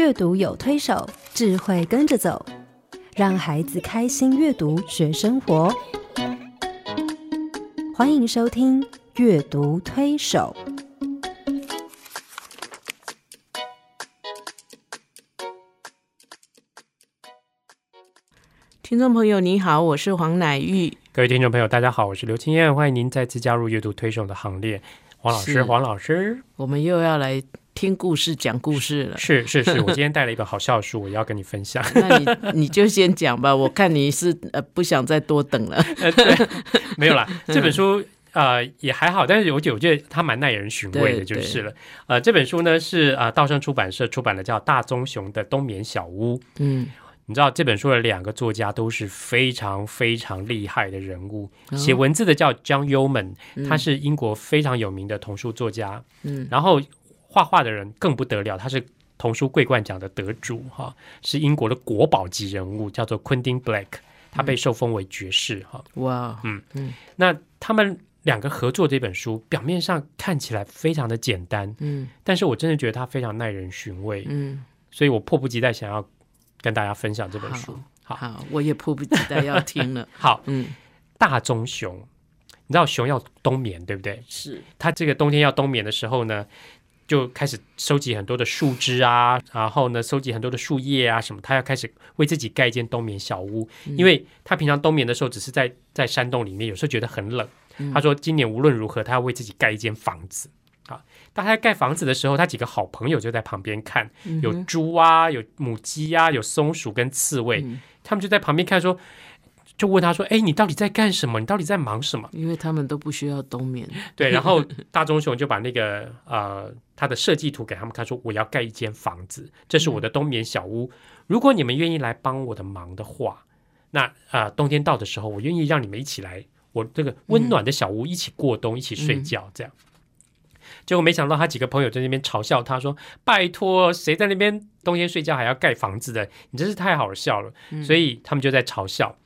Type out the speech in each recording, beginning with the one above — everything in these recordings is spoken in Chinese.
阅读有推手，智慧跟着走，让孩子开心阅读学生活。欢迎收听《阅读推手》。听众朋友，你好，我是黄乃玉。各位听众朋友，大家好，我是刘青燕，欢迎您再次加入阅读推手的行列。黄老师，黄老师，我们又要来听故事、讲故事了。是是是，我今天带了一本好笑的书，我要跟你分享。那你你就先讲吧，我看你是呃不想再多等了。呃，对，没有啦，这本书呃也还好，但是我觉得我觉得它蛮耐人寻味的，就是了。呃，这本书呢是啊、呃道生出版社出版的，叫大棕熊的冬眠小屋。嗯，你知道这本书的两个作家都是非常非常厉害的人物，哦写文字的叫 John Yeoman，他是英国非常有名的童书作家。嗯，然后画画的人更不得了，他是童书桂冠奖的得主哈，是英国的国宝级人物，叫做昆汀 Black，他被受封为爵士哈。哇，嗯嗯那他们两个合作这本书，表面上看起来非常的简单，嗯但是我真的觉得它非常耐人寻味，嗯，所以我迫不及待想要跟大家分享这本书。好好，我也迫不及待要听了。好，嗯，大棕熊，你知道熊要冬眠对不对？是，它这个冬天要冬眠的时候呢，就开始收集很多的树枝啊，然后呢，收集很多的树叶啊什么，他要开始为自己盖一间冬眠小屋，因为他平常冬眠的时候只是在在山洞里面，有时候觉得很冷。他说今年无论如何，他要为自己盖一间房子。啊，当他在盖房子的时候，他几个好朋友就在旁边看，有猪啊，有母鸡啊，有松鼠跟刺猬，他们就在旁边看说。就问他说：“哎，你到底在干什么？你到底在忙什么？”因为他们都不需要冬眠。对，然后大棕熊就把那个呃他的设计图给他们看，说我要盖一间房子，这是我的冬眠小屋。如果你们愿意来帮我的忙的话，那啊、呃冬天到的时候，我愿意让你们一起来我这个温暖的小屋一起过冬，一起睡觉，这样。结果没想到他几个朋友在那边嘲笑他说：“拜托，谁在那边冬天睡觉还要盖房子的？你真是太好笑了。所以他们就在嘲笑。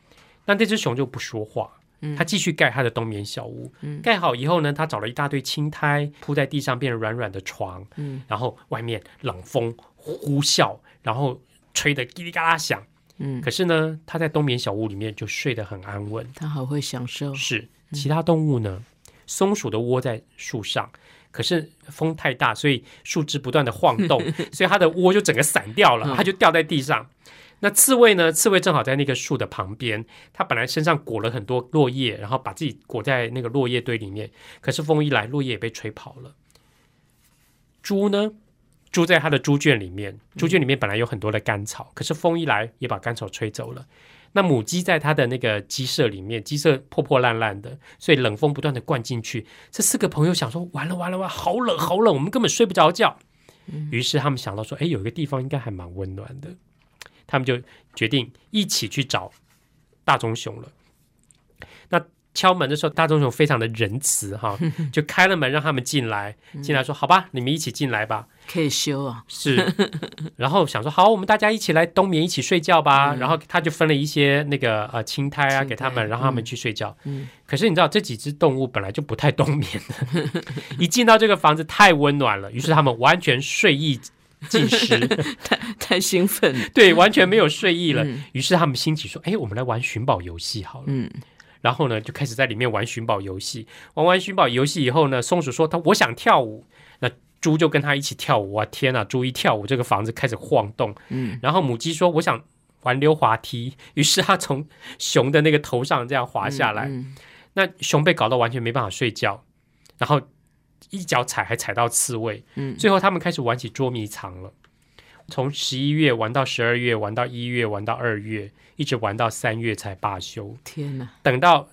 那这只熊就不说话，它继续盖它的冬眠小屋。盖好以后呢，它找了一大堆青苔铺在地上，变成软软的床。嗯然后外面冷风呼啸，然后吹得叽里嘎啦响。嗯，可是呢，它在冬眠小屋里面就睡得很安稳。它好会享受。是其他动物呢？松鼠的窝在树上，可是风太大，所以树枝不断的晃动，所以它的窝就整个散掉了，它就掉在地上。那刺猬呢？刺猬正好在那个树的旁边，它本来身上裹了很多落叶，然后把自己裹在那个落叶堆里面。可是风一来，落叶也被吹跑了。猪呢？猪在它的猪圈里面，猪圈里面本来有很多的干草，可是风一来也把干草吹走了。那母鸡在它的那个鸡舍里面，鸡舍破破烂烂的，所以冷风不断的灌进去。这四个朋友想说，完了完了完了，好冷好冷，我们根本睡不着觉。于是他们想到说，哎，有一个地方应该还蛮温暖的，他们就决定一起去找大棕熊了。那敲门的时候，大棕熊非常的仁慈哈，就开了门让他们进来。进来说：“好吧，你们一起进来吧。”可以修啊。是，然后想说好，我们大家一起来冬眠，一起睡觉吧。然后他就分了一些那个呃青苔啊青给他们，苔让他们去睡觉。嗯可是你知道这几只动物本来就不太冬眠的，一进到这个房子太温暖了，于是他们完全睡意 尽失，太兴奋。对，完全没有睡意了。嗯于是他们兴起说：“哎，我们来玩寻宝游戏好了。”嗯然后呢，就开始在里面玩寻宝游戏。玩完寻宝游戏以后呢，松鼠说他我想跳舞，那猪就跟他一起跳舞啊！天哪，猪一跳舞，这个房子开始晃动。嗯然后母鸡说我想玩溜滑梯，于是它从熊的那个头上这样滑下来。嗯那熊被搞到完全没办法睡觉，然后一脚踩还踩到刺猬。嗯最后他们开始玩起捉迷藏了。从十一月玩到十二月，玩到一月，玩到二月，一直玩到三月才罢休。天哪！等到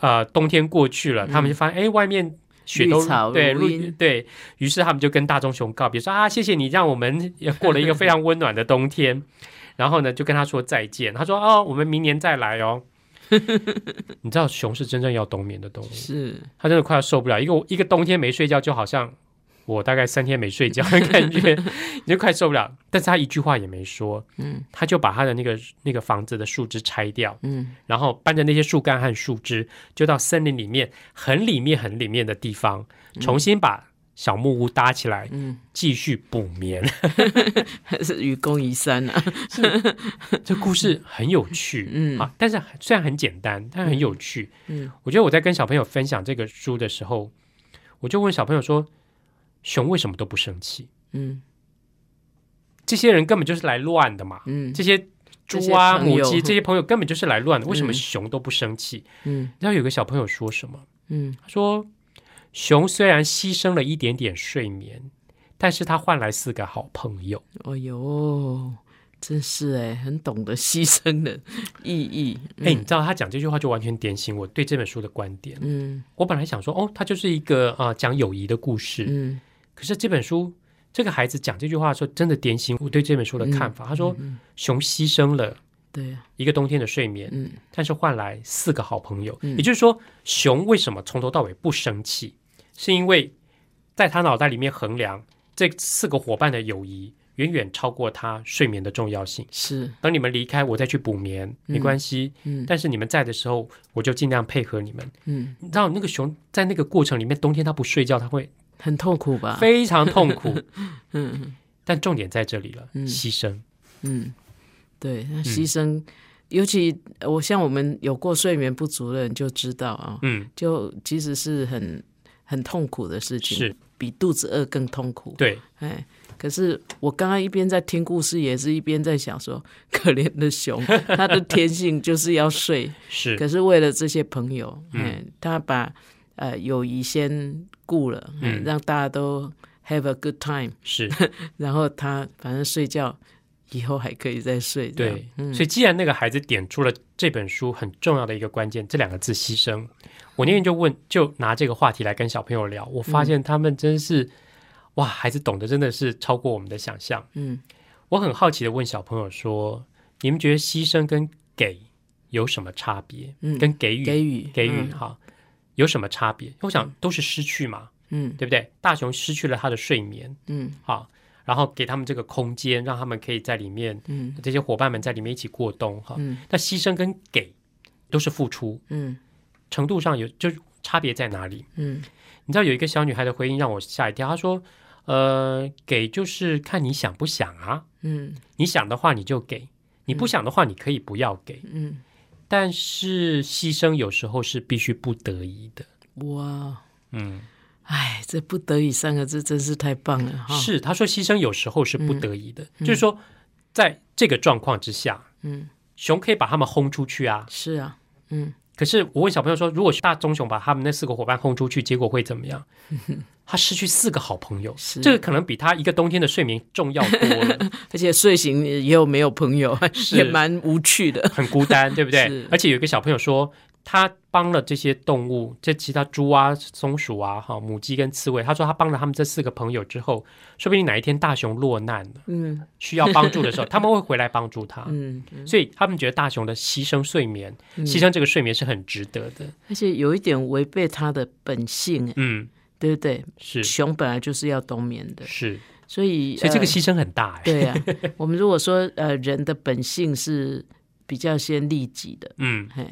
呃冬天过去了，他们就发现哎、诶外面雪都对绿对于是他们就跟大棕熊告别，说啊谢谢你让我们也 过了一个非常温暖的冬天。然后呢就跟他说再见，他说哦我们明年再来哦。你知道熊是真正要冬眠的动物，是。它真的快要受不了，一个一个冬天没睡觉，就好像我大概三天没睡觉的感觉，你就快受不了。但是他一句话也没说，嗯。他就把他的那个那个房子的树枝拆掉，嗯。然后搬着那些树干和树枝，就到森林里面很里面很里面的地方，重新把小木屋搭起来，嗯，继续补眠。是愚公移山啊，这故事很有趣，嗯啊，但是虽然很简单，但很有趣。嗯我觉得我在跟小朋友分享这个书的时候，我就问小朋友说：“熊为什么都不生气？嗯这些人根本就是来乱的嘛！嗯这些猪啊、母鸡这些朋友根本就是来乱的，为什么嗯熊都不生气？”嗯然后有个小朋友说什么？嗯他说：“熊虽然牺牲了一点点睡眠，但是他换来四个好朋友。哎呦，真是哎，很懂得牺牲的意义。哎、你知道他讲这句话就完全点醒我对这本书的观点。嗯我本来想说，哦，他就是一个啊、呃讲友谊的故事。嗯可是这本书，这个孩子讲这句话的时候，真的点醒我对这本书的看法。他说，嗯，熊牺牲了对啊，一个冬天的睡眠，嗯但是换来四个好朋友。嗯也就是说，熊为什么从头到尾不生气，是因为在他脑袋里面衡量这四个伙伴的友谊远远超过他睡眠的重要性。是，等你们离开，我再去补眠没关系。嗯但是你们在的时候，我就尽量配合你们。嗯，你知道那个熊在那个过程里面，冬天它不睡觉，它会很痛苦吧？非常痛苦。嗯但重点在这里了，嗯牺牲。嗯，对，那牺牲，尤其我像我们有过睡眠不足的人就知道啊，嗯，就其实是很很痛苦的事情，是。比肚子饿更痛苦。对，哎，可是我刚刚一边在听故事，也是一边在想说，可怜的熊，它的天性就是要睡，是。可是为了这些朋友，嗯。哎，他把呃友谊先顾了，嗯嗯，让大家都 have a good time，是，然后他反正睡觉以后还可以再睡，对。嗯所以既然那个孩子点出了这本书很重要的一个关键，这两个字“牺牲”，我那天就问，就拿这个话题来跟小朋友聊，我发现他们真是，哇，孩子懂得真的是超过我们的想象。嗯我很好奇的问小朋友说：“你们觉得牺牲跟给有什么差别？嗯跟给予给予给予嗯哈有什么差别？我想都是失去嘛，嗯对不对？大雄失去了他的睡眠，嗯好，然后给他们这个空间，让他们可以在里面，嗯。这些伙伴们在里面一起过冬哈。嗯。那牺牲跟给都是付出，嗯。程度上有就差别在哪里？嗯。你知道有一个小女孩的回应让我吓一跳，她说：“呃，给就是看你想不想啊，嗯。你想的话你就给，你不想的话你可以不要给，嗯，但是牺牲有时候是必须不得已的。哇，”嗯，哎，这不得已三个字真是太棒了哈。，是，他说牺牲有时候是不得已的，就是说在这个状况之下，嗯，熊可以把他们轰出去啊。是啊，嗯可是我问小朋友说，如果大棕熊把他们那四个伙伴轰出去，结果会怎么样？他失去四个好朋友，是这个可能比他一个冬天的睡眠重要多了，而且睡醒也有没有朋友，也蛮无趣的。很孤单，对不对？而且有一个小朋友说，他帮了这些动物，这其他猪啊、松鼠啊、哈母鸡跟刺猬，他说他帮了他们这四个朋友之后，说不定哪一天大熊落难了，嗯。需要帮助的时候，他们会回来帮助他。嗯，所以他们觉得大熊的牺牲睡眠，嗯。牺牲这个睡眠是很值得的。而且有一点违背他的本性，哎嗯，对不对？是。熊本来就是要冬眠的，是，所以呃所以这个牺牲很大哎。对啊，我们如果说呃人的本性是比较先利己的，嗯，嘿，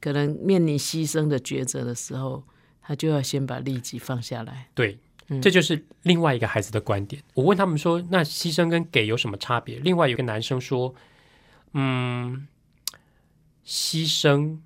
可能面临牺牲的抉择的时候，他就要先把利己放下来。对，嗯这就是另外一个孩子的观点。我问他们说，那牺牲跟给有什么差别？另外有一个男生说，嗯，牺牲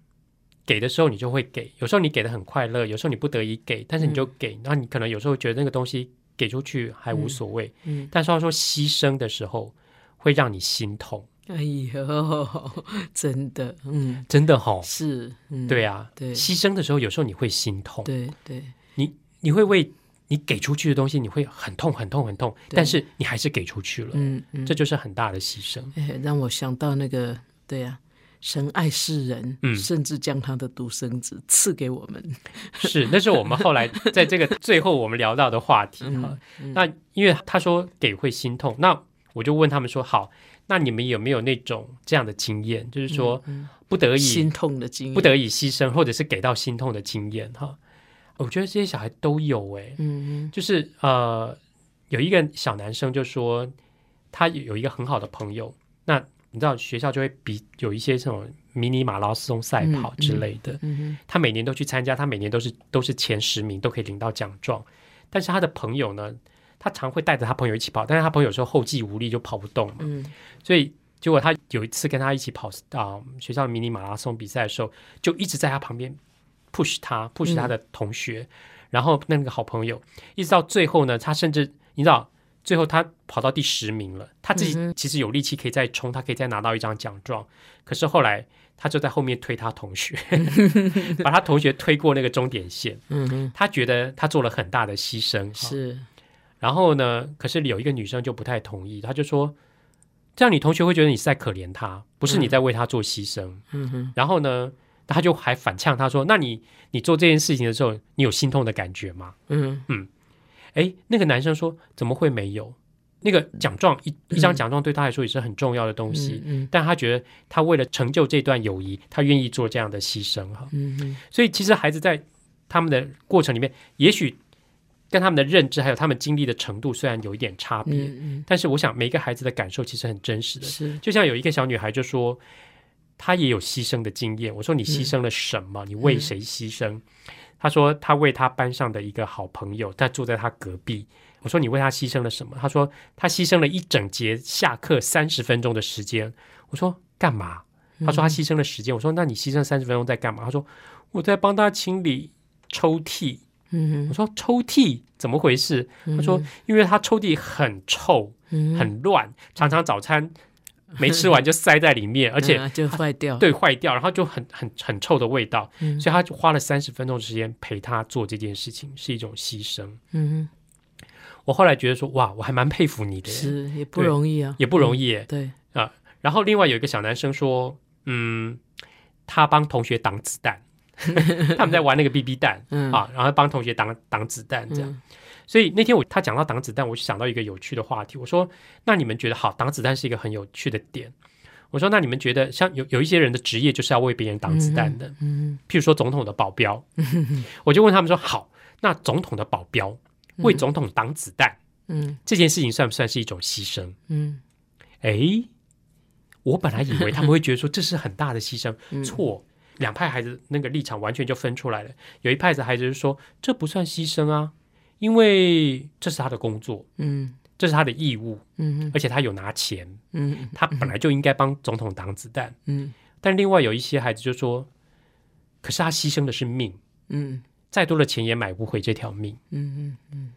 给的时候你就会给，有时候你给的很快乐，有时候你不得已给，但是你就给，然后你可能有时候觉得那个东西给出去还无所谓，嗯，但是他说牺牲的时候会让你心痛，哎呦，真的，嗯，真的哈、是，嗯，对啊，对。牺牲的时候有时候你会心痛，对对，你你会为你给出去的东西你会很痛很痛很痛，但是你还是给出去了，嗯嗯，这就是很大的牺牲。哎让我想到那个，对呀、神爱世人，嗯。甚至将他的独生子赐给我们。是，那是我们后来 在这个最后我们聊到的话题哈。嗯。那因为他说给会心痛，那我就问他们说，好，那你们有没有那种这样的经验，就是说不得已、嗯心痛的经验，不得已牺牲，或者是给到心痛的经验哈？我觉得这些小孩都有诶，嗯就是呃，有一个小男生就说他有一个很好的朋友，那你知道学校就会比有一些这种迷你马拉松赛跑之类的，嗯。他每年都去参加，他每年都是都是前十名，都可以领到奖状。但是他的朋友呢，他常会带着他朋友一起跑，但是他朋友说后继无力就跑不动嘛，嗯所以结果他有一次跟他一起跑啊、学校的迷你马拉松比赛的时候，就一直在他旁边 push 他 push 他的同学，然后那个好朋友，一直到最后呢，他甚至你知道。最后他跑到第十名了，他自己其实有力气可以再冲，他可以再拿到一张奖状。可是后来他就在后面推他同学，把他同学推过那个终点线。嗯哼，他觉得他做了很大的牺牲，哈是，然后呢，可是有一个女生就不太同意，她就说：“这样你同学会觉得你是在可怜他，不是你在为他做牺牲。嗯哼，然后呢，他就还反呛他说：“那你你做这件事情的时候，你有心痛的感觉吗嗯？”哎，那个男生说：“怎么会没有？那个奖状一一张奖状对他来说也是很重要的东西。嗯但他觉得他为了成就这段友谊，他愿意做这样的牺牲哈。嗯嗯所以其实孩子在他们的过程里面，也许跟他们的认知还有他们经历的程度虽然有一点差别，嗯但是我想每一个孩子的感受其实很真实嗯，的。是，就像有一个小女孩就说，她也有牺牲的经验。我说你牺牲了什么？你为谁牺牲？她说她为她班上的一个好朋友，她住在她隔壁。我说你为她牺牲了什么？她说她牺牲了一整节下课三十分钟的时间。我说干嘛？她说她牺牲了时间。我说那你牺牲三十分钟在干嘛？她说我在帮她清理抽屉。嗯我说抽屉怎么回事？哼，她说因为他抽屉很臭。嗯很乱，常常早餐没吃完就塞在里面，而且嗯就坏掉，，对坏掉，然后就很很很臭的味道，嗯。所以他就花了三十分钟的时间陪他做这件事情，是一种牺牲。嗯我后来觉得说，哇，我还蛮佩服你的是也不容易啊，也不容易。对，然后另外有一个小男生说，嗯，他帮同学挡子弹，他们在玩那个 BB 弹嗯啊，然后帮同学挡挡子弹这样。嗯所以那天我他讲到挡子弹，我就想到一个有趣的话题。我说：“那你们觉得好，挡子弹是一个很有趣的点。”我说：“那你们觉得像有有一些人的职业就是要为别人挡子弹的，嗯譬如说总统的保镖。我就问他们说：“好，那总统的保镖为总统挡子弹、嗯这件事情算不算是一种牺牲嗯？”诶，我本来以为他们会觉得说这是很大的牺牲，嗯，错。两派孩子那个立场完全就分出来了。有一派的孩子就说这不算牺牲啊，因为这是他的工作，嗯这是他的义务，嗯而且他有拿钱，嗯他本来就应该帮总统挡子弹。嗯但另外有一些孩子就说，可是他牺牲的是命，嗯再多的钱也买不回这条命。嗯嗯嗯，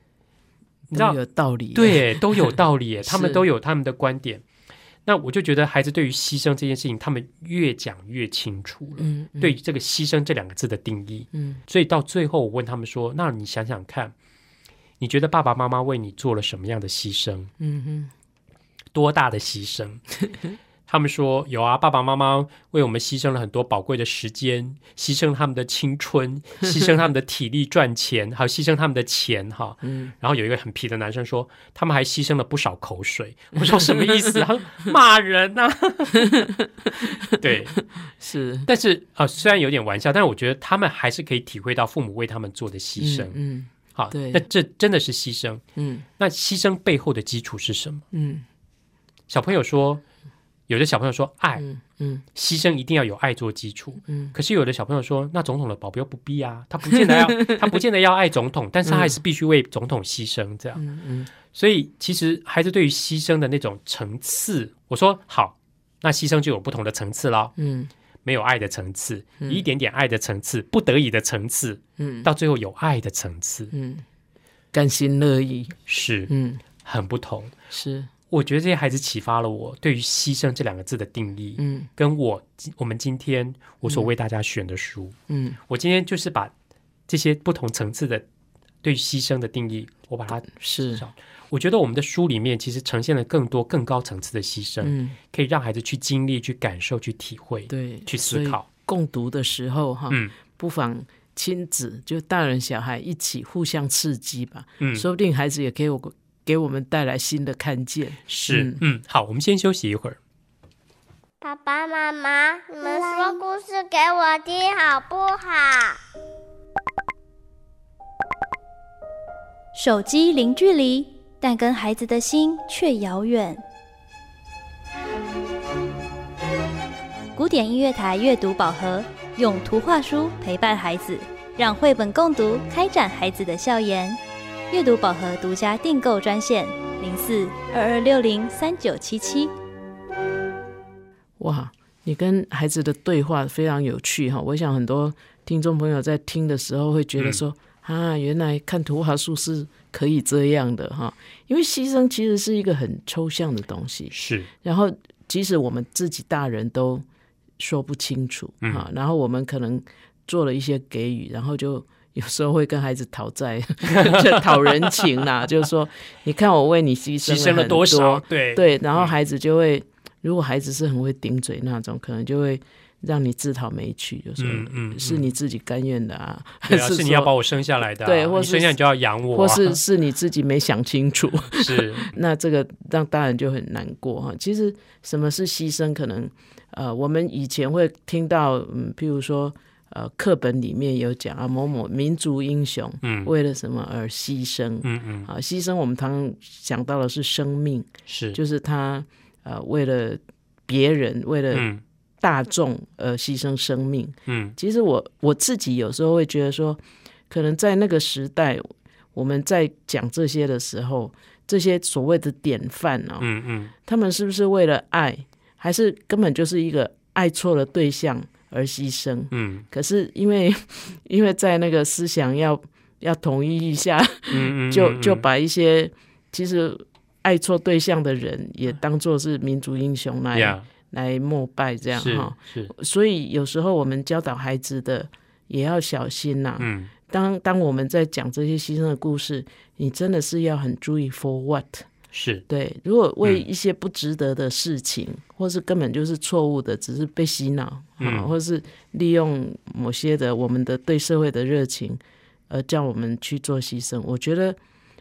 你知道都有道理，，对，都有道理耶，他们都有他们的观点。那我就觉得孩子对于牺牲这件事情，他们越讲越清楚了。嗯，嗯对于这个牺牲这两个字的定义，嗯所以到最后，我问他们说：“那你想想看，你觉得爸爸妈妈为你做了什么样的牺牲？嗯哼多大的牺牲？” 他们说：“有啊，爸爸妈妈为我们牺牲了很多宝贵的时间，牺牲他们的青春，牺牲他们的体力赚钱，还有牺牲他们的钱。”哈，嗯然后有一个很皮的男生说：“他们还牺牲了不少口水。”我说：“什么意思？”他说：“骂人呐、对，是但是啊、呃虽然有点玩笑，但是我觉得他们还是可以体会到父母为他们做的牺牲。嗯好，对那这真的是牺牲。嗯那牺牲背后的基础是什么？嗯小朋友说，有的小朋友说爱，嗯嗯。牺牲一定要有爱做基础。嗯。可是有的小朋友说，那总统的保镖不必啊，他不见得要，他不见得要爱总统，但是他还是必须为总统牺牲这样。嗯嗯。所以其实孩子对于牺牲的那种层次，我说好，那牺牲就有不同的层次了。嗯。没有爱的层次，一点点爱的层次，不得已的层次，嗯。到最后有爱的层次，嗯，甘心乐意，是嗯。很不同。是我觉得这些孩子启发了我对于牺牲这两个字的定义，嗯。跟我我们今天我所为大家选的书，嗯。我今天就是把这些不同层次的对于牺牲的定义，我把它，是。我觉得我们的书里面其实呈现了更多更高层次的牺牲，嗯可以让孩子去经历、去感受、去体会、对，去思考。共读的时候哈，嗯。不妨亲子就大人小孩一起互相刺激吧，嗯，说不定孩子也给我给我们带来新的看见。是嗯嗯，好，我们先休息一会儿。爸爸妈妈，你们说故事给我听好不好？手机零距离，但跟孩子的心却遥远。古典音乐台阅读宝盒，用图画书陪伴孩子，让绘本共读开展孩子的笑颜。阅读宝盒独家订购专线：零四二二六零三九七七。哇，你跟孩子的对话非常有趣哈！我想很多听众朋友在听的时候会觉得说，啊，原来看图画书是可以这样的哈，因为牺牲其实是一个很抽象的东西，是，然后即使我们自己大人都说不清楚哈，然后我们可能做了一些给予，然后就有时候会跟孩子讨债，就讨人情啦，就是说，你看我为你牺牲了很多少？对对，然后孩子就会，如果孩子是很会顶嘴那种，可能就会让你自讨没趣，就是、嗯嗯是你自己甘愿的啊，是是你要把我生下来的啊、对或是你生下来你就要养我、啊，或是是你自己没想清楚，是那这个让大人就很难过哈。其实什么是牺牲？可能呃，我们以前会听到，嗯，譬如说呃，课本里面有讲啊，某某民族英雄，嗯。为了什么而牺牲？嗯嗯。啊，牺牲我们常常想到的是生命，是。就是他呃为了别人，为了嗯。大众而牺牲生命。嗯。其实我我自己有时候会觉得说，可能在那个时代，我们在讲这些的时候，这些所谓的典范哦，嗯嗯。他们是不是为了爱，还是根本就是一个爱错了对象而牺牲？嗯。可是因为 因为在那个思想要要统一一下，嗯嗯，就嗯就把一些其实爱错对象的人也当做是民族英雄来、呀来膜拜这样是哈。是。所以有时候我们教导孩子的也要小心呐、嗯。当当我们在讲这些牺牲的故事，你真的是要很注意 for what。是。对，如果为嗯。一些不值得的事情，或是根本就是错误的，只是被洗脑啊、嗯或是利用某些的我们的对社会的热情，而叫我们去做牺牲，我觉得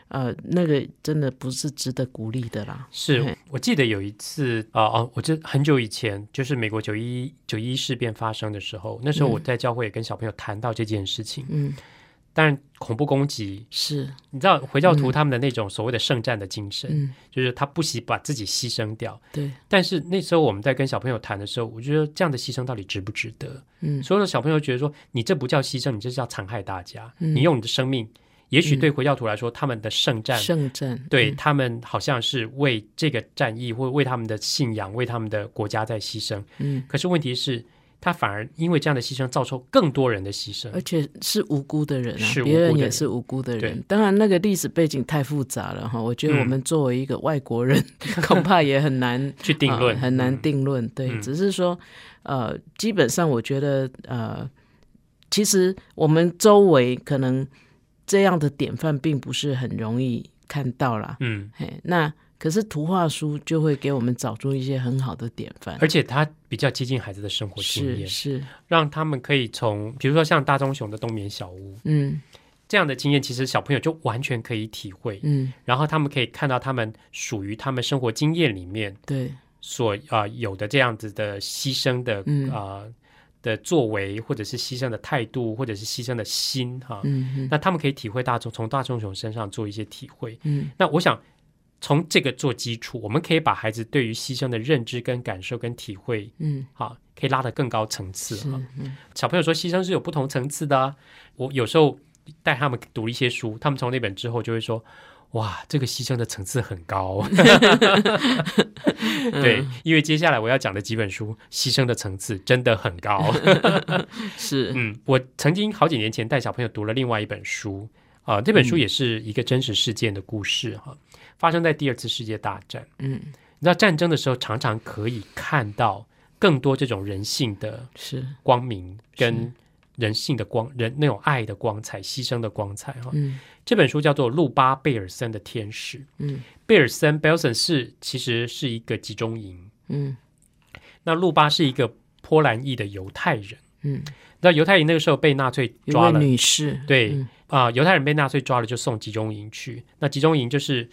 呃，那个真的不是值得鼓励的啦。是，我记得有一次啊哦，我这很久以前，就是美国九一九一事变发生的时候，那时候我在教会也跟小朋友谈到这件事情。嗯，当然，恐怖攻击，是，你知道回教徒他们的那种所谓的圣战的精神，嗯，就是他不惜把自己牺牲掉。对，但是那时候我们在跟小朋友谈的时候，我觉得这样的牺牲到底值不值得？嗯所有的小朋友觉得说，你这不叫牺牲，你这叫残害大家。嗯你用你的生命，也许对回教徒来说，他们的圣战，圣战，对、嗯他们好像是为这个战役或为他们的信仰、为他们的国家在牺牲。嗯，可是问题是，他反而因为这样的牺牲，造成更多人的牺牲而。且是无辜的人啊别人也是无辜的人。当然，那个历史背景太复杂了哈，我觉得嗯我们作为一个外国人，恐怕也很难 去定论、呃很难嗯定论。对，嗯只是说，呃，基本上我觉得，呃，其实我们周围可能这样的典范并不是很容易看到啦。嗯，嘿，那可是图画书就会给我们找出一些很好的典范，而且它比较接近孩子的生活经验，是是，让他们可以从，比如说像大棕熊的冬眠小屋嗯。这样的经验，其实小朋友就完全可以体会。嗯，然后他们可以看到他们属于他们生活经验里面对，所啊、有的这样子的牺牲的嗯。啊、的作为，或者是牺牲的态度，或者是牺牲的心哈。那他们可以体会大众从大棕熊身上做一些体会。嗯。那我想从这个做基础，我们可以把孩子对于牺牲的认知、跟感受、跟体会，嗯，哈，可以拉得更高层次是哈。嗯小朋友说牺牲是有不同层次的啊。我有时候带他们读一些书，他们从那本之后就会说。哇，这个牺牲的层次很高，对，因为接下来我要讲的几本书，牺牲的层次真的很高。是，嗯，我曾经好几年前带小朋友读了另外一本书，啊、这本书也是一个真实事件的故事哈、发生在第二次世界大战。嗯。你知道战争的时候，常常可以看到更多这种人性的是，光明跟人性的光人那种爱的光彩、牺牲的光彩哈。嗯。这本书叫做《路巴贝尔森的天使》。嗯。贝尔森 （Belson） 是其实是一个集中营，嗯。那路巴是一个波兰裔的犹太人。嗯，那犹太人那个时候被纳粹抓了，女士，对嗯。啊、犹太人被纳粹抓了就送集中营去。那集中营就是，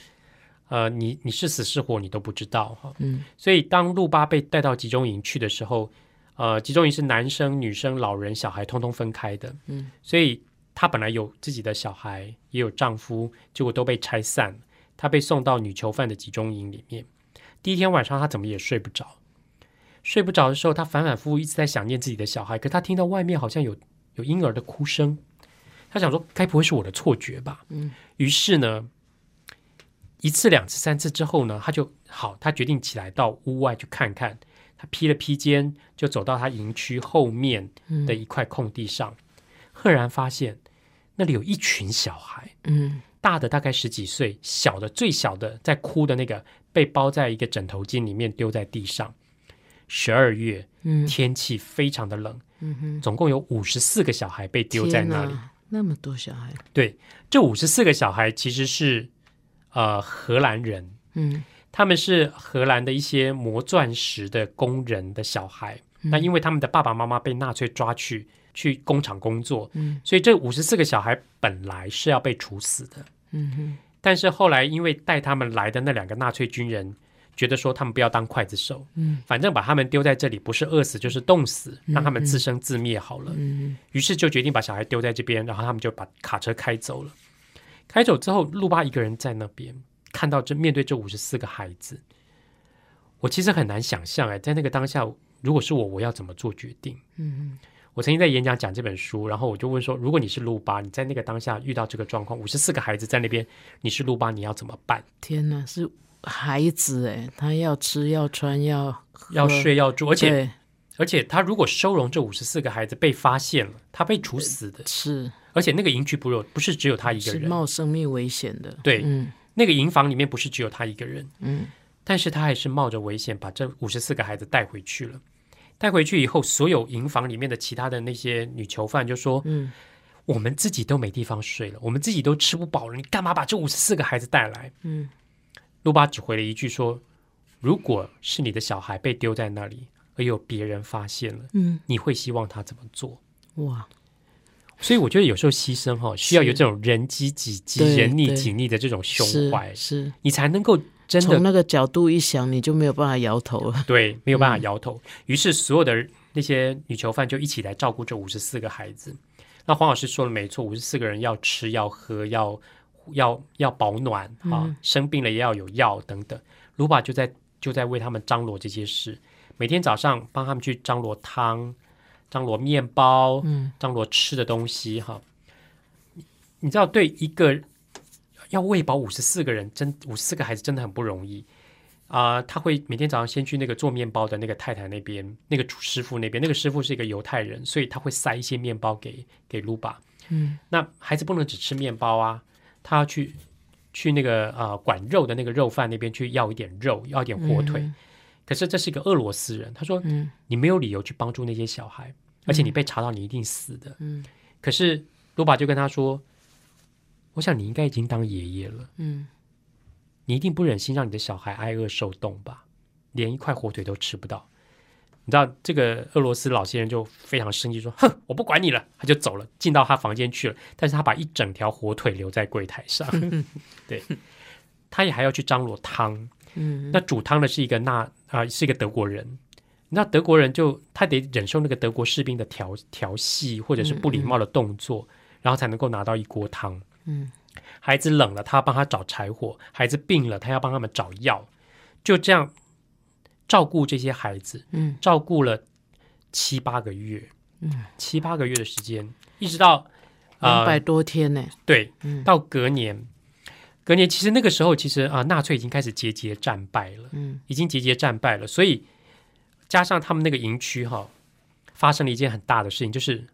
呃，你你是死是活你都不知道哈。嗯所以当路巴被带到集中营去的时候，呃，集中营是男生、女生、老人、小孩通通分开的。嗯，所以她本来有自己的小孩，也有丈夫，结果都被拆散了。她被送到女囚犯的集中营里面。第一天晚上，她怎么也睡不着。睡不着的时候，她反反复复一直在想念自己的小孩，可她听到外面好像有有婴儿的哭声。他想说，该不会是我的错觉吧？嗯，于是呢，一次、两次、三次之后呢，他就好，他决定起来到屋外去看看。他披了披肩，就走到他营区后面的一块空地上，赫然发现那里有一群小孩，嗯。大的大概十几岁，小的最小的在哭的那个被包在一个枕头巾里面丢在地上。十二月，嗯。天气非常的冷，嗯哼，总共有五十四个小孩被丢在那里。那么多小孩，对，这五十四个小孩其实是呃荷兰人，嗯他们是荷兰的一些磨钻石的工人的小孩。那因为他们的爸爸妈妈被纳粹抓去去工厂工作，嗯所以这五十四个小孩本来是要被处死的。嗯哼，但是后来因为带他们来的那两个纳粹军人觉得说他们不要当刽子手，嗯反正把他们丢在这里不是饿死就是冻死，让他们自生自灭好了。嗯于是就决定把小孩丢在这边，然后他们就把卡车开走了。开走之后，路巴一个人在那边看到这面对这五十四个孩子，我其实很难想象哎，在那个当下，如果是我，我要怎么做决定？嗯嗯我曾经在演讲讲这本书，然后我就问说，如果你是路巴，你在那个当下遇到这个状况，五十四个孩子在那边，你是路巴，你要怎么办？天哪，是孩子哎，他要吃要穿要喝要睡要住，而且而且他如果收容这五十四个孩子被发现了，他被处死的，是而且那个营区不有不是只有他一个是人，冒生命危险的，对嗯那个营房里面不是只有他一个人，嗯但是他还是冒着危险把这五十四个孩子带回去了。带回去以后，所有营房里面的其他的那些女囚犯就说：“嗯我们自己都没地方睡了，我们自己都吃不饱了，你干嘛把这五十四个孩子带来嗯？”路巴只回了一句说：“如果是你的小孩被丢在那里，而有别人发现了，嗯，你会希望他怎么做？”哇，所以我觉得有时候牺牲哈、需要有这种人机己机、人逆对。己逆的这种胸怀，是，你才能够真的从那个角度一想，你就没有办法摇头。了，对，没有办法摇头。于是所有的那些女囚犯就一起来照顾这五十四个孩子。那黄老师说的没错，五十四个人要吃、要喝、要要要保暖啊，嗯。生病了也要有药等等。卢巴就在就在为他们张罗这些事，每天早上帮他们去张罗汤、张罗面包、嗯张罗吃的东西哈。你你知道，对一个要喂饱五十四个人，真五十四个孩子真的很不容易啊、他会每天早上先去那个做面包的那个太太那边，那个主师傅那边，那个师傅是一个犹太人，所以他会塞一些面包给给卢巴。嗯那孩子不能只吃面包啊，他要去去那个呃管肉的那个肉贩那边去要一点肉，要一点火腿。嗯可是这是一个俄罗斯人，他说嗯你没有理由去帮助那些小孩，而且你被查到你一定死的。嗯可是卢巴就跟他说：“我想你应该已经当爷爷了，嗯你一定不忍心让你的小孩挨饿受冻吧？连一块火腿都吃不到。”你知道这个俄罗斯老先生就非常生气，说：“哼，我不管你了！”他就走了，进到他房间去了。但是他把一整条火腿留在柜台上，对，他也还要去张罗汤。嗯。那煮汤的是一个纳啊、是一个德国人。那德国人就他得忍受那个德国士兵的调调戏或者是不礼貌的动作，然后才能够拿到一锅汤。嗯，孩子冷了，他要帮他找柴火；孩子病了，他要帮他们找药。就这样照顾这些孩子，嗯。照顾了七八个月，嗯，七八个月的时间，一直到两百呃多天呢，对，嗯。到隔年，隔年其实那个时候其实啊、纳粹已经开始节节战败了。嗯已经节节战败了，所以加上他们那个营区哈、发生了一件很大的事情，就是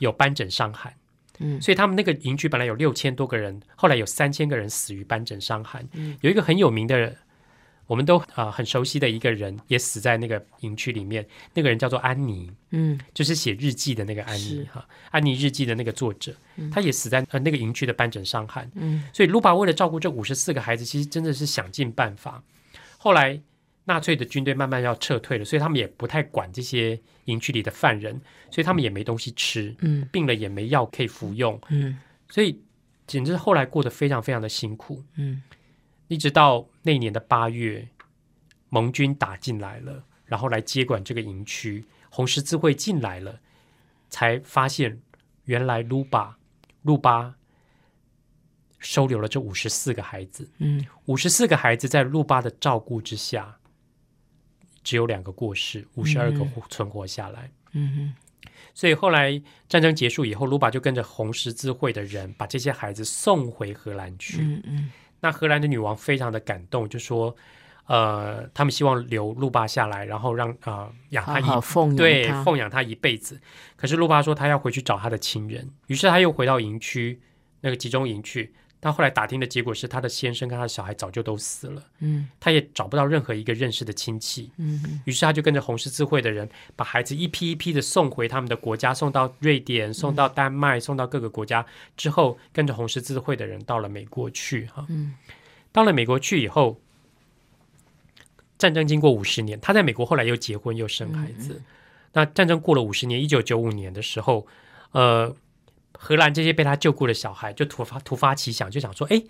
有斑疹伤寒。嗯所以他们那个营区本来有六千多个人，后来有三千个人死于斑疹伤寒。嗯有一个很有名的人，我们都啊、很熟悉的一个人，也死在那个营区里面。那个人叫做安妮，嗯就是写日记的那个安妮哈。安妮日记的那个作者，他也死在呃那个营区的斑疹伤寒。嗯所以卢巴为了照顾这五十四个孩子，其实真的是想尽办法。后来纳粹的军队慢慢要撤退了，所以他们也不太管这些营区里的犯人，所以他们也没东西吃，嗯病了也没药可以服用，嗯所以简直后来过得非常非常的辛苦。嗯一直到那年的八月，盟军打进来了，然后来接管这个营区，红十字会进来了，才发现原来卢巴卢巴收留了这五十四个孩子，嗯五十四个孩子在卢巴的照顾之下，只有两个过世，五十二个存活下来。嗯所以后来战争结束以后，卢巴就跟着红十字会的人把这些孩子送回荷兰去。嗯嗯那荷兰的女王非常的感动，就说，呃，他们希望留路巴下来，然后让呃养他一好奉养对奉养他一辈子。可是路巴说他要回去找他的亲人，于是他又回到营区那个集中营去。但后来打听的结果是，他的先生跟他的小孩早就都死了，嗯他也找不到任何一个认识的亲戚。嗯于是他就跟着红十字会的人，把孩子一批一批的送回他们的国家，送到瑞典，送到丹麦，送到各个国家。之后跟着红十字会的人到了美国去，哈，嗯，到了美国去以后，战争经过五十年，他在美国后来又结婚又生孩子。那战争过了五十年，一九九五年的时候，呃，荷兰这些被他救过的小孩就突发突发奇想，就想说，哎，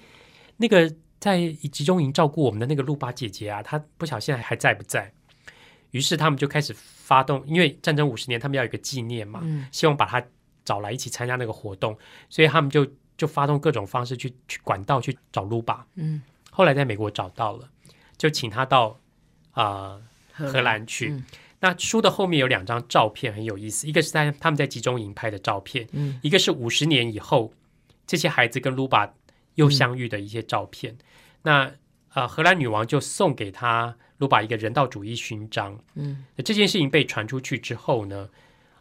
那个在集中营照顾我们的那个路巴姐姐啊，她不晓得现在还在不在？于是他们就开始发动，因为战争五十年，他们要有一个纪念嘛，嗯希望把她找来一起参加那个活动，所以他们就就发动各种方式去去管道去找路巴。嗯，后来在美国找到了，就请他到啊、呃荷兰去。嗯那书的后面有两张照片很有意思，一个是在他们在集中营拍的照片，嗯一个是五十年以后这些孩子跟卢巴又相遇的一些照片。那呃，荷兰女王就送给他卢巴一个人道主义勋章。嗯那这件事情被传出去之后呢，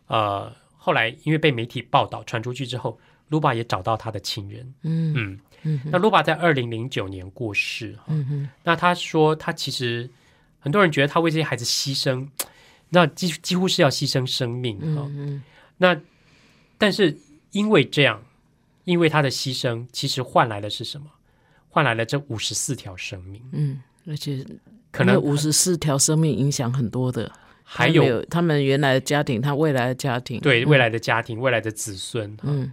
呃，后来因为被媒体报道传出去之后，卢巴也找到他的亲人。嗯嗯，嗯那卢巴在二零零九年过世。嗯嗯那他说，他其实很多人觉得他为这些孩子牺牲，那几几乎是要牺牲生命哈、嗯那但是因为这样，因为他的牺牲，其实换来的是什么？换来了这五十四条生命，嗯，而且可能五十四条生命影响很多的，还他有他们原来的家庭，他未来的家庭，嗯对未来的家庭、未来的子孙。哈嗯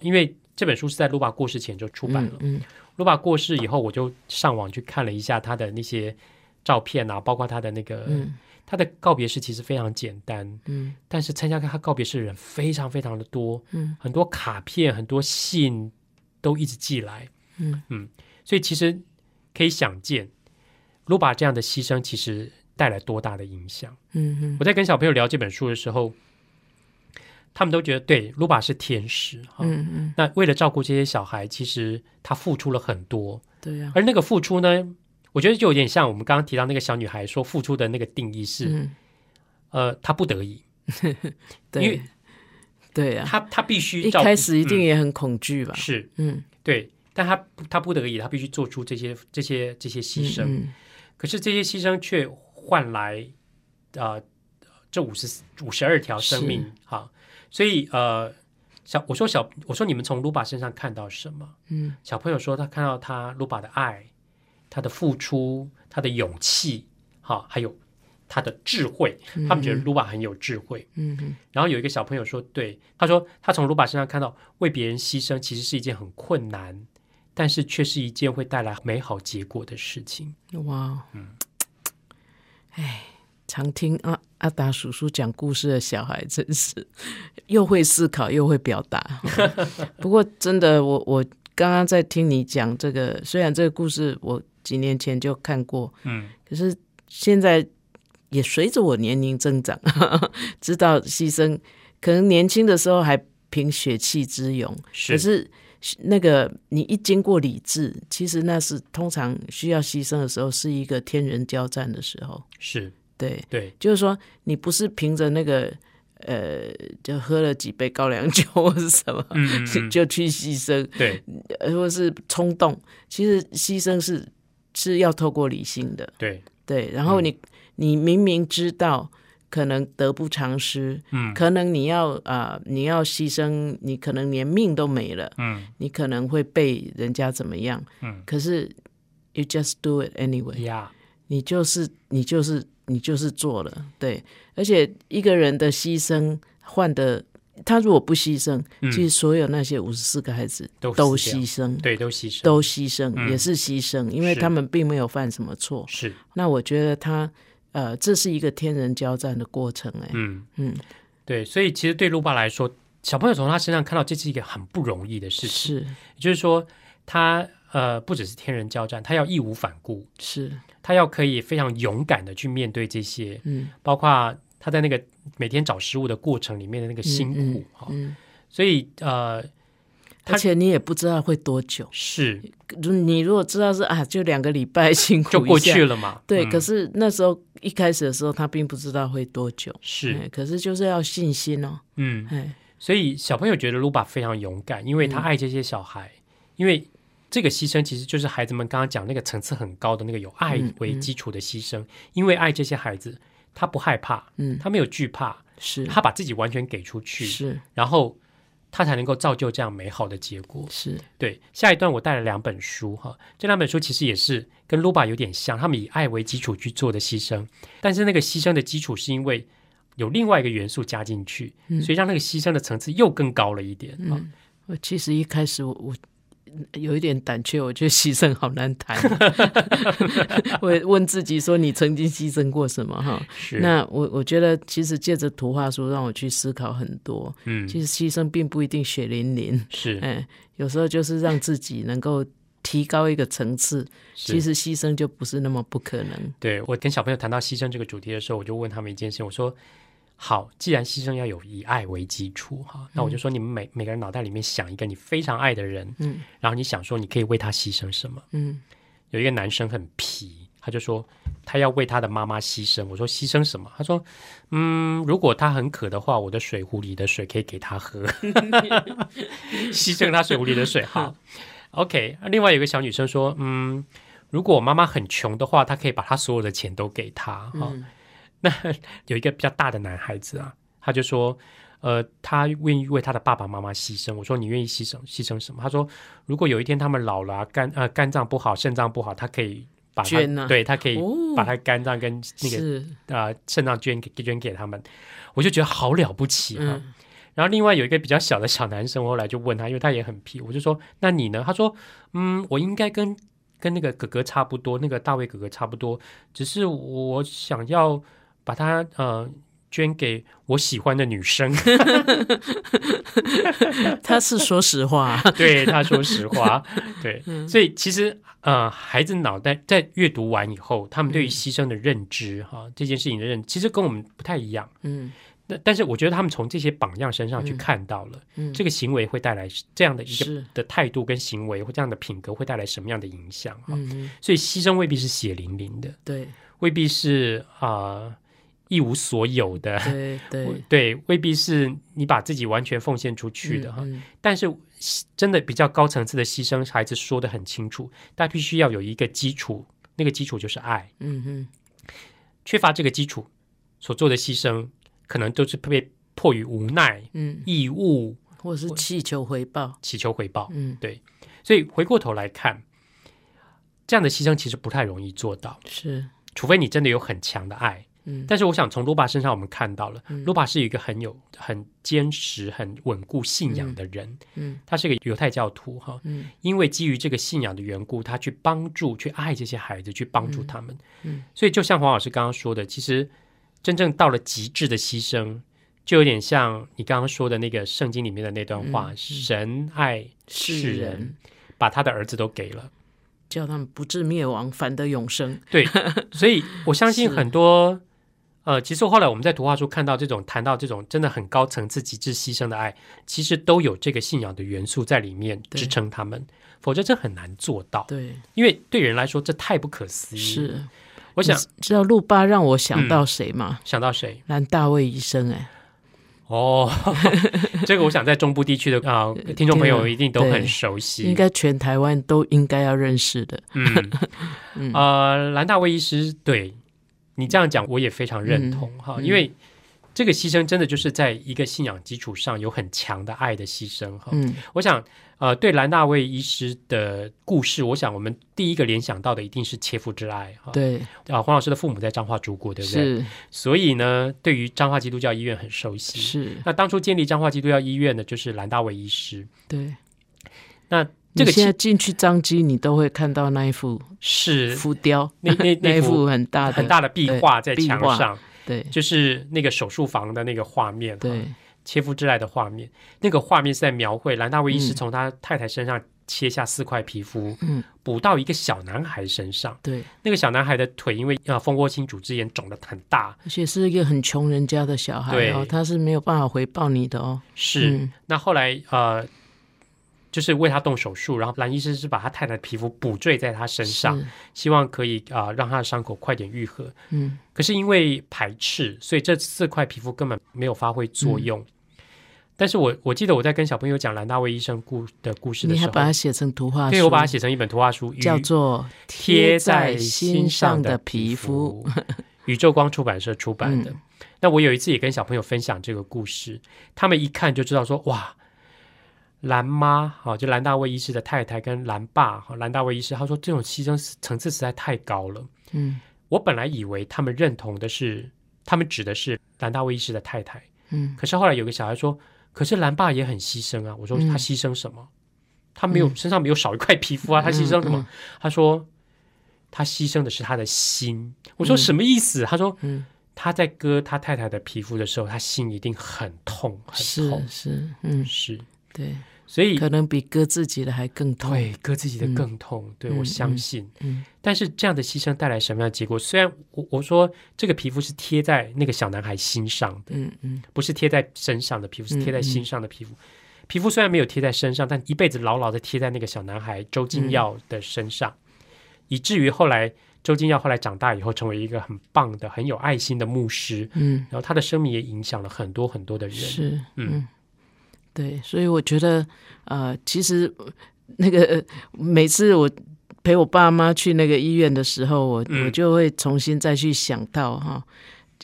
因为这本书是在卢巴过世前就出版了。嗯卢巴过世以后，我就上网去看了一下他的那些照片啊，包括他的那个、嗯他的告别式，其实非常简单，嗯。但是参加他告别式的人非常非常的多，嗯。很多卡片、很多信都一直寄来，嗯。所以其实可以想见，卢巴这样的牺牲其实带来多大的影响。嗯嗯。我在跟小朋友聊这本书的时候，他们都觉得对卢巴是天使哈。嗯嗯，那为了照顾这些小孩，其实他付出了很多，对呀，而那个付出呢，我觉得就有点像我们刚刚提到那个小女孩说付出的那个定义是，嗯。呃，她不得已，因对为对呀，她她必须一开始一定嗯。也很恐惧吧？是嗯，对，但她她不得已，她必须做出这些这些这些牺牲，嗯。可是这些牺牲却换来呃这五十五十二条生命哈，所以呃小我说小我说你们从卢巴身上看到什么？嗯。小朋友说他看到他卢巴的爱，他的付出，他的勇气，哈，还有他的智慧，他们觉得卢巴很有智慧。嗯嗯然后有一个小朋友说，对，他说他从卢巴身上看到为别人牺牲其实是一件很困难，但是却是一件会带来美好结果的事情。嗯，哇，嗯，哎，常听阿阿达叔叔讲故事的小孩，真是又会思考又会表达。不过真的，我我刚刚在听你讲这个，虽然这个故事我几年前就看过，嗯，可是现在也随着我年龄增长，知道牺牲，可能年轻的时候还凭血气之勇，是。可是那个你一经过理智，其实那是通常需要牺牲的时候，是一个天人交战的时候。是，对，对，就是说你不是凭着那个呃，就喝了几杯高粱酒 或是什么，嗯嗯嗯。就去牺牲，对。呃或是冲动。其实牺牲是是要透过理性的，对，对。然后你、嗯。你明明知道可能得不偿失，嗯。可能你要啊、你要牺牲，你可能连命都没了，嗯。你可能会被人家怎么样，嗯。可是 you just do it anyway，呀，你就是你就是你就是做了，对，而且一个人的牺牲换的，他如果不牺牲，嗯。其实所有那些五十四个孩子都牺牲，对，都牺牲，都牺牲，嗯。也是牺牲，因为他们并没有犯什么错。是，那我觉得他呃，这是一个天人交战的过程、哎，嗯。嗯，对，所以其实对路巴来说，小朋友从他身上看到这是一个很不容易的事情，是。也就是说，他呃不只是天人交战，他要义无反顾，是，他要可以非常勇敢的去面对这些，嗯。包括他在那个每天找食物的过程里面的那个辛苦哈、嗯，所以呃他而且你也不知道会多久。是。如你如果知道是啊，就两个礼拜辛苦就过去了嘛，对，嗯。可是那时候一开始的时候，他并不知道会多久。是。哎可是就是要信心哦。嗯，哎，所以小朋友觉得卢巴非常勇敢，因为他爱这些小孩，因为这个牺牲其实就是孩子们刚刚讲那个层次很高的那个有爱为基础的牺牲，因为爱这些孩子，他不害怕，嗯，他没有惧怕，是。他把自己完全给出去，是。然后他才能够造就这样美好的结果。是，对，下一段我带了两本书哈，这两本书其实也是跟卢巴有点像，他们以爱为基础去做的牺牲，但是那个牺牲的基础是因为有另外一个元素加进去，所以让那个牺牲的层次又更高了一点啊。我其实一开始我我有一点胆怯，我觉得牺牲好难谈。我问自己说：“你曾经牺牲过什么？”哈，是那我我觉得其实借着图画书让我去思考很多。嗯其实牺牲并不一定血淋淋，是哎，有时候就是让自己能够提高一个层次。其实牺牲就不是那么不可能。对我跟小朋友谈到牺牲这个主题的时候，我就问他们一件事，我说：好，既然牺牲要有以爱为基础哈，那我就说你们每每个人脑袋里面想一个你非常爱的人，嗯，然后你想说你可以为他牺牲什么？嗯，有一个男生很皮，他就说他要为他的妈妈牺牲。我说牺牲什么？他说，嗯，如果他很渴的话，我的水壶里的水可以给他喝，牺牲他水壶里的水。好，OK。另外有个小女生说，嗯，如果我妈妈很穷的话，她可以把她所有的钱都给他。哈、那 有一个比较大的男孩子啊，他就说。呃，他愿意为他的爸爸妈妈牺牲。我说你愿意牺牲牺牲什么？他说，如果有一天他们老了啊、肝呃肝脏不好、肾脏不好，他可以把他捐啊对他可以哦把他肝脏跟那个是，呃肾脏捐给捐给他们，我就觉得好了不起啊、嗯然后另外有一个比较小的小男生，我后来就问他，因为他也很皮，我就说那你呢？他说嗯，我应该跟跟那个哥哥差不多，那个大卫哥哥差不多，只是我想要把它呃捐给我喜欢的女生。他是说实话。对，他说实话，对，嗯。所以其实呃，孩子脑袋在阅读完以后，他们对于牺牲的认知哈、这件事情的认知，其实跟我们不太一样。嗯。那但是我觉得他们从这些榜样身上去看到了，嗯。这个行为会带来这样的一个的态度跟行为，或这样的品格会带来什么样的影响哈、嗯，所以牺牲未必是血淋淋的，对。未必是啊、一无所有的，对 对对，未必是你把自己完全奉献出去的哈。嗯但是真的比较高层次的牺牲，孩子说的很清楚，但必须要有一个基础，那个基础就是爱。嗯嗯缺乏这个基础所做的牺牲，可能都是被迫于无奈、嗯，义务或者是乞求回报。祈求回报。嗯，对所以回过头来看，这样的牺牲其实不太容易做到，是，除非你真的有很强的爱。嗯但是我想从罗巴身上我们看到了，罗巴是一个很有很坚实、很稳固信仰的人。嗯他是个犹太教徒哈，嗯因为基于这个信仰的缘故，他去帮助、去爱这些孩子，去帮助他们。嗯所以就像黄老师刚刚说的，其实真正到了极致的牺牲，就有点像你刚刚说的那个圣经里面的那段话：嗯神爱世人，把他的儿子都给了。叫他们不至灭亡，反得永生。对，所以我相信 很多。呃，其实后来我们在图画书看到这种谈到这种真的很高层次、极致牺牲的爱，其实都有这个信仰的元素在里面对支撑他们，否则这很难做到。对，因为对人来说，这太不可思议。，是。我想知道路巴让我想到谁吗？想到谁？兰大卫医生、哎，哦，这个我想在中部地区的啊、听众朋友一定都很熟悉。应该全台湾都应该要认识的。嗯，呃，兰大卫医师，对你这样讲，我也非常认同哈，嗯因为这个牺牲真的就是在一个信仰基础上有很强的爱的牺牲哈。嗯我想，呃，对兰大卫医师的故事，我想我们第一个联想到的一定是切肤之爱哈。对，啊，黄老师的父母在彰化住过，对不对？是所以呢，对于彰化基督教医院很熟悉。是，那当初建立彰化基督教医院的就是兰大卫医师。对。那这个你现在其进去张机，你都会看到那一幅是浮雕，那那 那一幅幅很大的很大的壁画在墙上，对就是那个手术房的那个画面。对，切肤之爱的画面，那个画面是在描绘兰大卫医师从他太太身上切下四块皮肤，嗯，补到一个小男孩身上。对，那个小男孩的腿因为啊蜂窝性组织炎肿的很大，而且是一个很穷人家的小孩对哦，他是没有办法回报你的哦。是。嗯那后来呃，就是为他动手术，然后兰医师是把他太太的皮肤补缀在他身上，希望可以啊、让他的伤口快点愈合。嗯，可是因为排斥，所以这四块皮肤根本没有发挥作用。嗯但是我我记得我在跟小朋友讲兰大卫医生故的故事的时候，你还把它写成图画书，对我把它写成一本图画书，叫做《贴在在心心上的皮皮肤肤》，宇宙光出版社出版的。嗯那我有一次也跟小朋友分享这个故事，他们一看就知道说哇。兰妈，好，就兰大卫医师的太太跟兰爸，好，兰大卫医师，他说这种牺牲层次实在太高了。嗯我本来以为他们认同的是，他们指的是兰大卫医师的太太，嗯可是后来有个小孩说，可是兰爸也很牺牲啊。我说嗯他牺牲什么？他没有身上没有少一块皮肤啊，他牺牲什么？嗯他说他牺牲的是他的心。我说什么意思？他说嗯，他在割他太太的皮肤的时候，他心一定很痛，很是痛。是，嗯，是，对，所以可能比割自己的还更痛。对割自己的更痛。对嗯我相信。嗯但是这样的牺牲带来什么样的结果？虽然我我说这个皮肤是贴在那个小男孩心上的，嗯嗯不是贴在身上的皮肤，是贴在嗯心上的皮肤。皮肤虽然没有贴在身上，但一辈子牢牢的贴在那个小男孩周金耀的身上，以至于后来周金耀后来长大以后，成为一个很棒的、很有爱心的牧师。嗯，然后他的生命也影响了很多很多的人。是，嗯嗯，对，所以我觉得，呃，其实那个呃每次我陪我爸妈去那个医院的时候，我、嗯。我就会重新再去想到哈，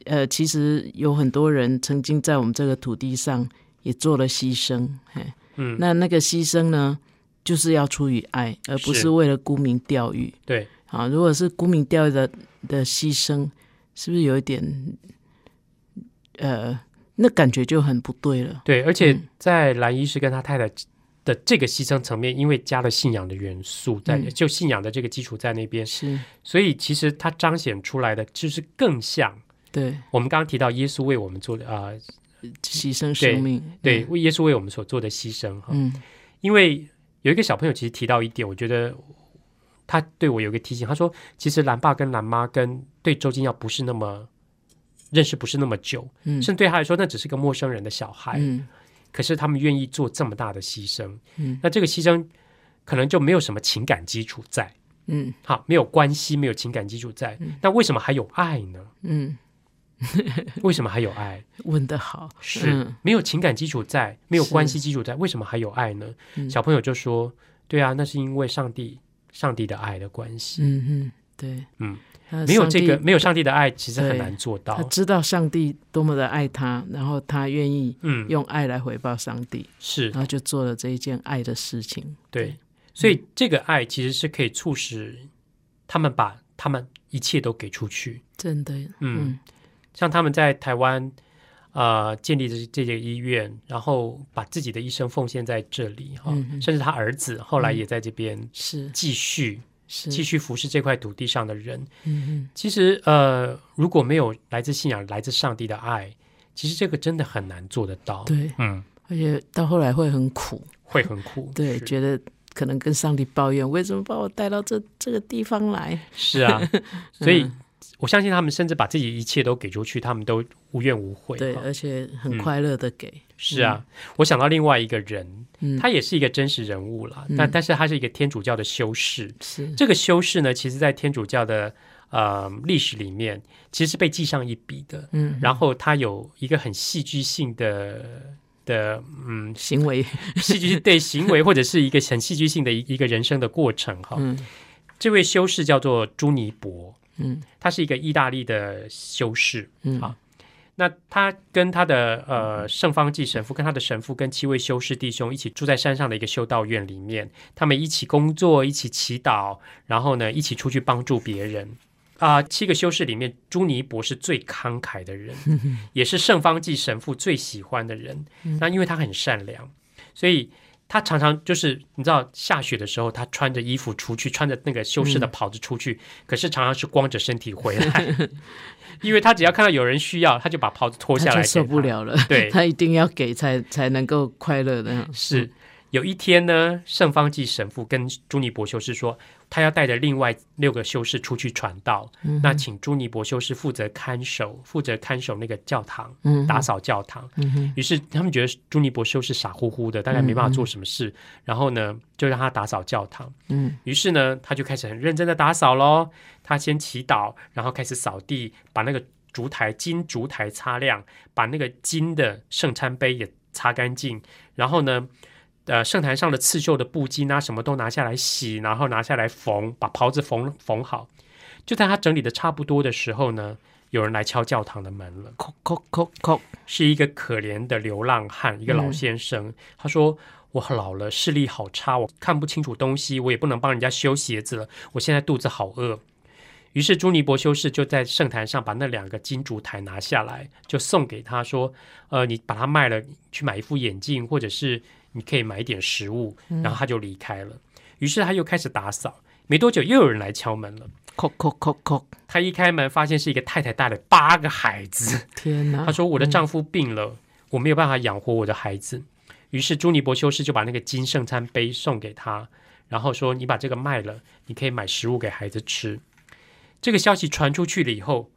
呃，其实有很多人曾经在我们这个土地上也做了牺牲，嘿，嗯，那那个牺牲呢，就是要出于爱，而不是是为了沽名钓誉。对，啊，如果是沽名钓誉的的牺牲，是不是有一点，呃，那感觉就很不对了？对，而且嗯。在蓝医师跟他太太的这个牺牲层面，因为加了信仰的元素在，嗯。就信仰的这个基础在那边，是，所以其实它彰显出来的就是更像对，我们刚刚提到耶稣为我们做的啊、牺牲生命，对，为耶稣为我们所做的牺牲哈。嗯，因为有一个小朋友其实提到一点，我觉得他对我有一个提醒，他说其实蓝爸跟蓝妈跟对周金耀不是那么认识，不是那么久，嗯。甚至对他来说那只是个陌生人的小孩，嗯。可是他们愿意做这么大的牺牲，嗯。那这个牺牲可能就没有什么情感基础在，嗯。好，没有关系，没有情感基础在，嗯。那为什么还有爱呢？嗯，为什么还有爱？问得好，是、嗯。没有情感基础在，没有关系基础在，为什么还有爱呢？嗯。小朋友就说：“对啊，那是因为上帝上帝的爱的关系。嗯嗯，对，嗯，他没有这个没有上帝的爱，其实很对难做到。他。知道上帝多么的爱他，然后他愿意嗯，用爱来回报上帝，是。然后就做了这一件爱的事情。对，所以这个爱其实是可以促使他们把他们一切都给出去。真的，嗯嗯。像他们在台湾呃建立的这个医院，然后把自己的一生奉献在这里哈，甚至他儿子后来也在这边是。继续、是继续服侍这块土地上的人。嗯嗯其实呃，如果没有来自信仰、来自上帝的爱，其实这个真的很难做得到。对，嗯，而且到后来会很苦，会很苦。对，是觉得可能跟上帝抱怨，为什么把我带到这这个地方来？是啊，所以嗯我相信他们甚至把自己一切都给出去，他们都无怨无悔。对，而且很嗯快乐的给，是啊，我想到另外一个人，嗯，他也是一个真实人物了，嗯但但是他是一个天主教的修士。是这个修士呢，其实在天主教的呃历史里面，其实是被记上一笔的。嗯，然后他有一个很戏剧性的的嗯行为，戏剧对行为，或者是一个很戏剧性的一一个人生的过程哈。嗯这位修士叫做朱尼伯，嗯他是一个意大利的修士。嗯，啊那他跟他的呃圣方济神父，跟他的神父，跟七位修士弟兄一起住在山上的一个修道院里面，他们一起工作，一起祈祷，然后呢，一起出去帮助别人。啊、七个修士里面，朱尼伯是最慷慨的人，也是圣方济神父最喜欢的人。那因为他很善良，所以他常常就是你知道下雪的时候，他穿着衣服出去，穿着那个修饰的袍子出去，可是常常是光着身体回来，因为他只要看到有人需要，他就把袍子脱下来，受不。了了，对他一定要给才才能够快乐的。是有一天呢，圣方济神父跟朱尼伯修士说，他要带着另外六个修士出去传道，那请朱尼伯修士负责看守，负责看守那个教堂，嗯打扫教堂。嗯于是他们觉得朱尼伯修士傻乎乎的，大概没办法做什么事，然后呢，就让他打扫教堂。嗯于是呢，他就开始很认真的打扫喽。他先祈祷，然后开始扫地，把那个烛台金烛台擦亮，把那个金的圣餐杯也擦干净，然后呢。呃，圣坛上的刺绣的布巾啊，什么都拿下来洗，然后拿下来缝，把袍子缝缝好。就在他整理的差不多的时候呢，有人来敲教堂的门了。叩叩叩叩，是一个可怜的流浪汉，一个老先生。他说：“我老了，视力好差，我看不清楚东西，我也不能帮人家修鞋子了。我现在肚子好饿。”于是朱尼伯修士就在圣坛上把那两个金烛台拿下来，就送给他说：“呃，你把它卖了，去买一副眼镜，或者是你可以买一点食物。”然后他就离开了。于是他又开始打扫。没多久，又有人来敲门了。叩叩叩叩，他一开门，发现是一个太太带了八个孩子。天哪！他说：“我的丈夫病了，我没有办法养活我的孩子。”于是朱尼伯修士就把那个金圣餐杯送给他，然后说：“你把这个卖了，你可以买食物给孩子吃。”这个消息传出去了以后，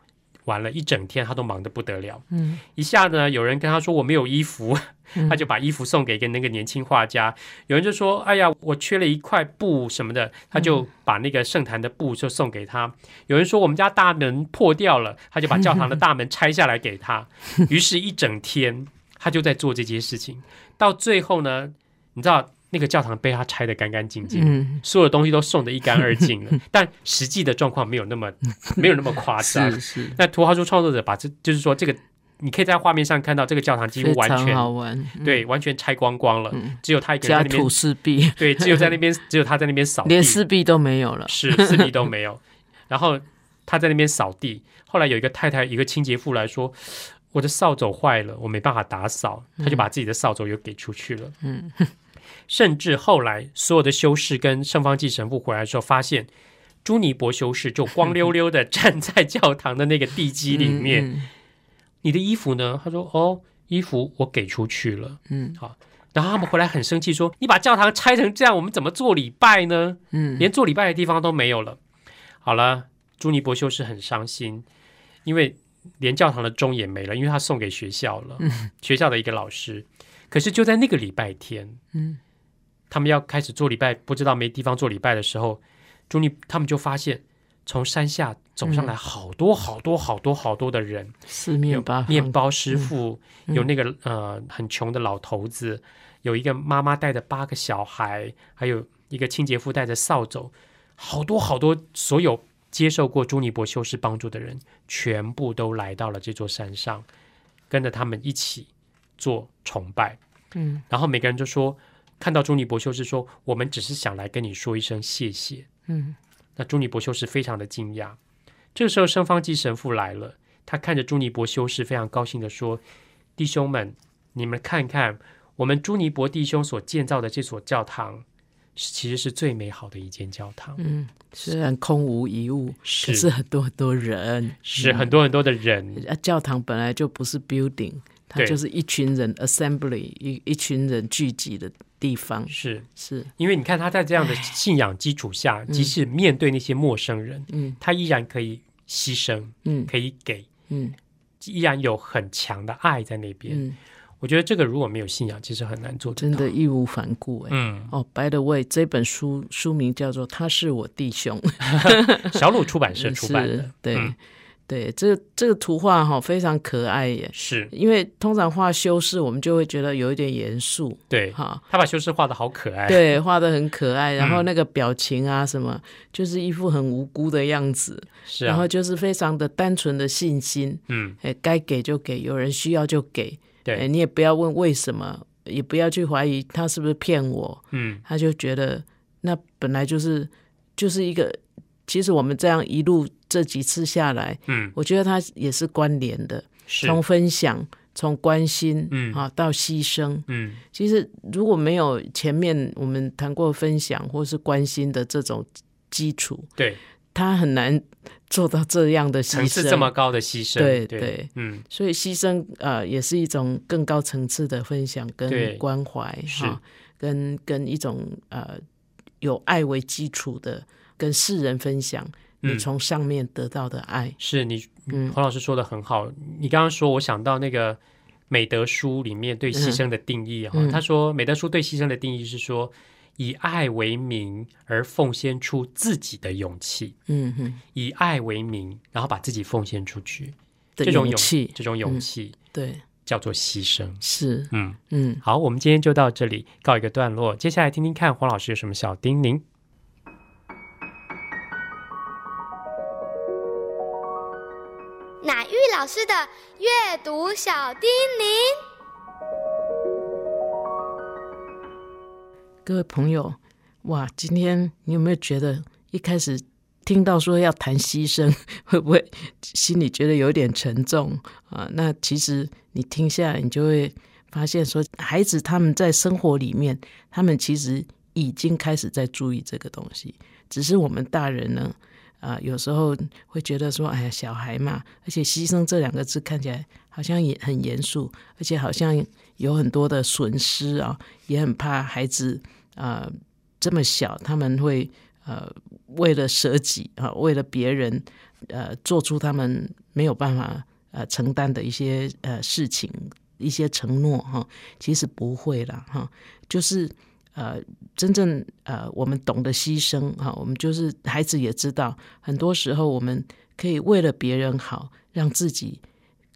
完了一整天他都忙得不得了。嗯，一下呢，有人跟他说我没有衣服，他就把衣服送给一个那个年轻画家。有人就说：“哎呀，我缺了一块布什么的。”他就把那个圣坛的布就送给他。有人说我们家大门破掉了，他就把教堂的大门拆下来给他。于是，一整天他就在做这些事情。到最后呢，你知道那个教堂被他拆得干干净净。嗯，所有东西都送得一干二净了，但实际的状况没有那么没有那么夸张。是是，那图画书创作者把这就是说这个，你可以在画面上看到这个教堂几乎完全好玩。嗯，对完全拆光光了，嗯只有他一个人在加那边土四壁，对，只有在那边 只有他在那边扫地，连四壁都没有了。是四壁都没有。然后他在那边扫地，后来有一个太太，一个清洁妇来说。我的扫帚坏了，我没办法打扫，他就把自己的扫帚又给出去了。嗯，甚至后来所有的修士跟圣方济神父回来的时候，发现朱尼伯修士就光溜溜的站在教堂的那个地基里面。嗯你的衣服呢？他说：“哦，衣服我给出去了。嗯”好然后他们回来很生气，说：“你把教堂拆成这样，我们怎么做礼拜呢？嗯，连做礼拜的地方都没有了。”好了，朱尼伯修士很伤心，因为连教堂的钟也没了，因为他送给学校了，学校的一个老师。可是就在那个礼拜天，嗯，他们要开始做礼拜，不知道没地方做礼拜的时候，朱尼他们就发现从山下走上来好多好多好多好多的人，四面八方，面包师傅，嗯有那个呃很穷的老头子，有一个妈妈带着八个小孩，还有一个清洁妇带着扫帚，好多好多，所有接受过朱尼伯修士帮助的人，全部都来到了这座山上，跟着他们一起做崇拜。嗯。然后每个人就说，看到朱尼伯修士说，我们只是想来跟你说一声谢谢。嗯。那朱尼伯修士非常的惊讶。这个时候，圣方济神父来了，他看着朱尼伯修士，非常高兴的说：“弟兄们，你们看看，我们朱尼伯弟兄所建造的这所教堂，是其实是最美好的一间教堂，嗯，虽然空无一物，可是是很多很多人，是很多很多的人，啊，教堂本来就不是 building，它就是一群人 assembly，一一群人聚集的地方。是。是，因为你看他在这样的信仰基础下，即使面对那些陌生人，嗯。他依然可以牺牲，嗯。可以给，嗯。依然有很强的爱在那边。嗯，我觉得这个如果没有信仰，其实很难做到。真的。义无反顾哎。嗯，哦，By the way，这本书书名叫做《他是我弟兄》，小鲁出版社出版的。是，对、嗯对，这这个图画哈非常可爱耶。是。因为通常画修饰，我们就会觉得有一点严肃，对，哈，他把修饰画的好可爱，对，画的很可爱，然后嗯。那个表情啊什么，就是一副很无辜的样子，是。啊然后，就是非常的单纯的信心，嗯，哎，该给就给，有人需要就给，哎，对，你也不要问为什么，也不要去怀疑他是不是骗我，嗯，他就觉得那本来就是就是一个，其实我们这样一路这几次下来，嗯，我觉得他也是关联的，是，从分享从关心，嗯。啊，到牺牲。嗯。其实如果没有前面我们谈过分享或是关心的这种基础，对，他很难做到这样的牺层次牲。这么高的牺牲，对对。对，嗯。所以牺牲呃也是一种更高层次的分享跟关怀是。哈，跟跟一种呃有爱为基础的跟世人分享，你嗯。从上面得到的爱。是你嗯黄老师说的很好，你刚刚说，我想到那个美德书里面对牺牲的定义哈、嗯。他说美德书对牺牲的定义是说，以爱为名而奉献出自己的勇气，嗯哼，以爱为名，然后把自己奉献出去，这种勇气，这种勇气、对，叫做牺牲。是，嗯，嗯，好，我们今天就到这里告一个段落，接下来听听看黄老师有什么小叮咛。老师的阅读小叮咛。各位朋友，哇，今天你有没有觉得一开始听到说要谈牺牲，会不会心里觉得有点沉重啊？那其实你听下来，你就会发现说，孩子他们在生活里面，他们其实已经开始在注意这个东西，只是我们大人呢。啊、有时候会觉得说，哎呀，小孩嘛，而且“牺牲”这两个字看起来好像也很严肃，而且好像有很多的损失啊，也很怕孩子啊、呃这么小，他们会呃为了舍己啊、为了别人呃做出他们没有办法呃承担的一些呃事情、一些承诺哈、其实不会啦哈、就是呃真正呃我们懂得牺牲哈、我们就是孩子也知道，很多时候我们可以为了别人好，让自己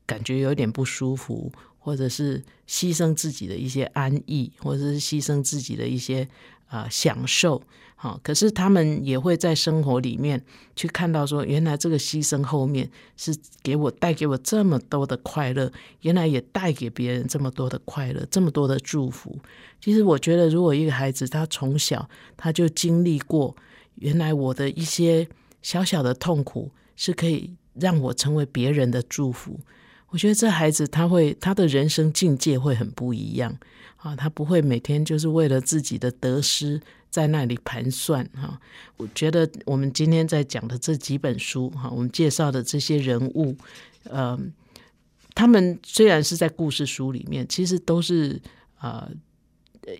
感觉有点不舒服，或者是牺牲自己的一些安逸，或者是牺牲自己的一些啊、享受。好，可是他们也会在生活里面去看到说，原来这个牺牲后面是给我带给我这么多的快乐，原来也带给别人这么多的快乐，这么多的祝福。其实我觉得，如果一个孩子他从小他就经历过，原来我的一些小小的痛苦是可以让我成为别人的祝福。我觉得这孩子他会他的人生境界会很不一样啊，他不会每天就是为了自己的得失在那里盘算哈。我觉得我们今天在讲的这几本书哈，我们介绍的这些人物，呃，他们虽然是在故事书里面，其实都是呃，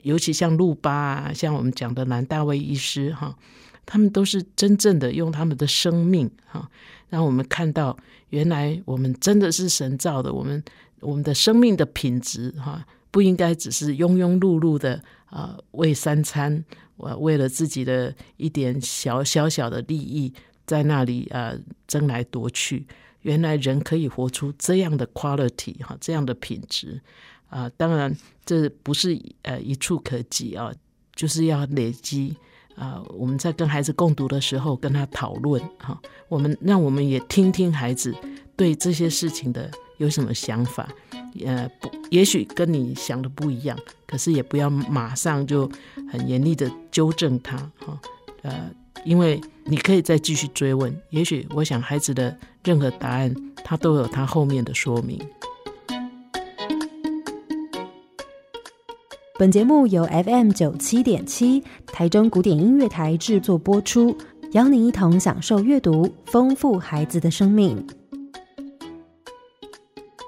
尤其像路巴啊，像我们讲的南大卫医师哈，他们都是真正的用他们的生命哈，让我们看到原来我们真的是神造的，我们我们的生命的品质哈，不应该只是庸庸碌碌的啊、呃为三餐，我为了自己的一点小小小的利益，在那里呃争来夺去。原来人可以活出这样的 quality 哈，这样的品质啊、当然这不是呃一触可及啊，就是要累积啊、我们在跟孩子共读的时候，跟他讨论哈、我们让我们也听听孩子对这些事情的有什么想法。呃，不，也许跟你想的不一样，可是也不要马上就很严厉的纠正他哈、呃，因为你可以再继续追问，也许我想孩子的任何答案，他都有他后面的说明。本节目由 FM 九七点七台中古典音乐台制作播出，邀您一同享受阅读，丰富孩子的生命。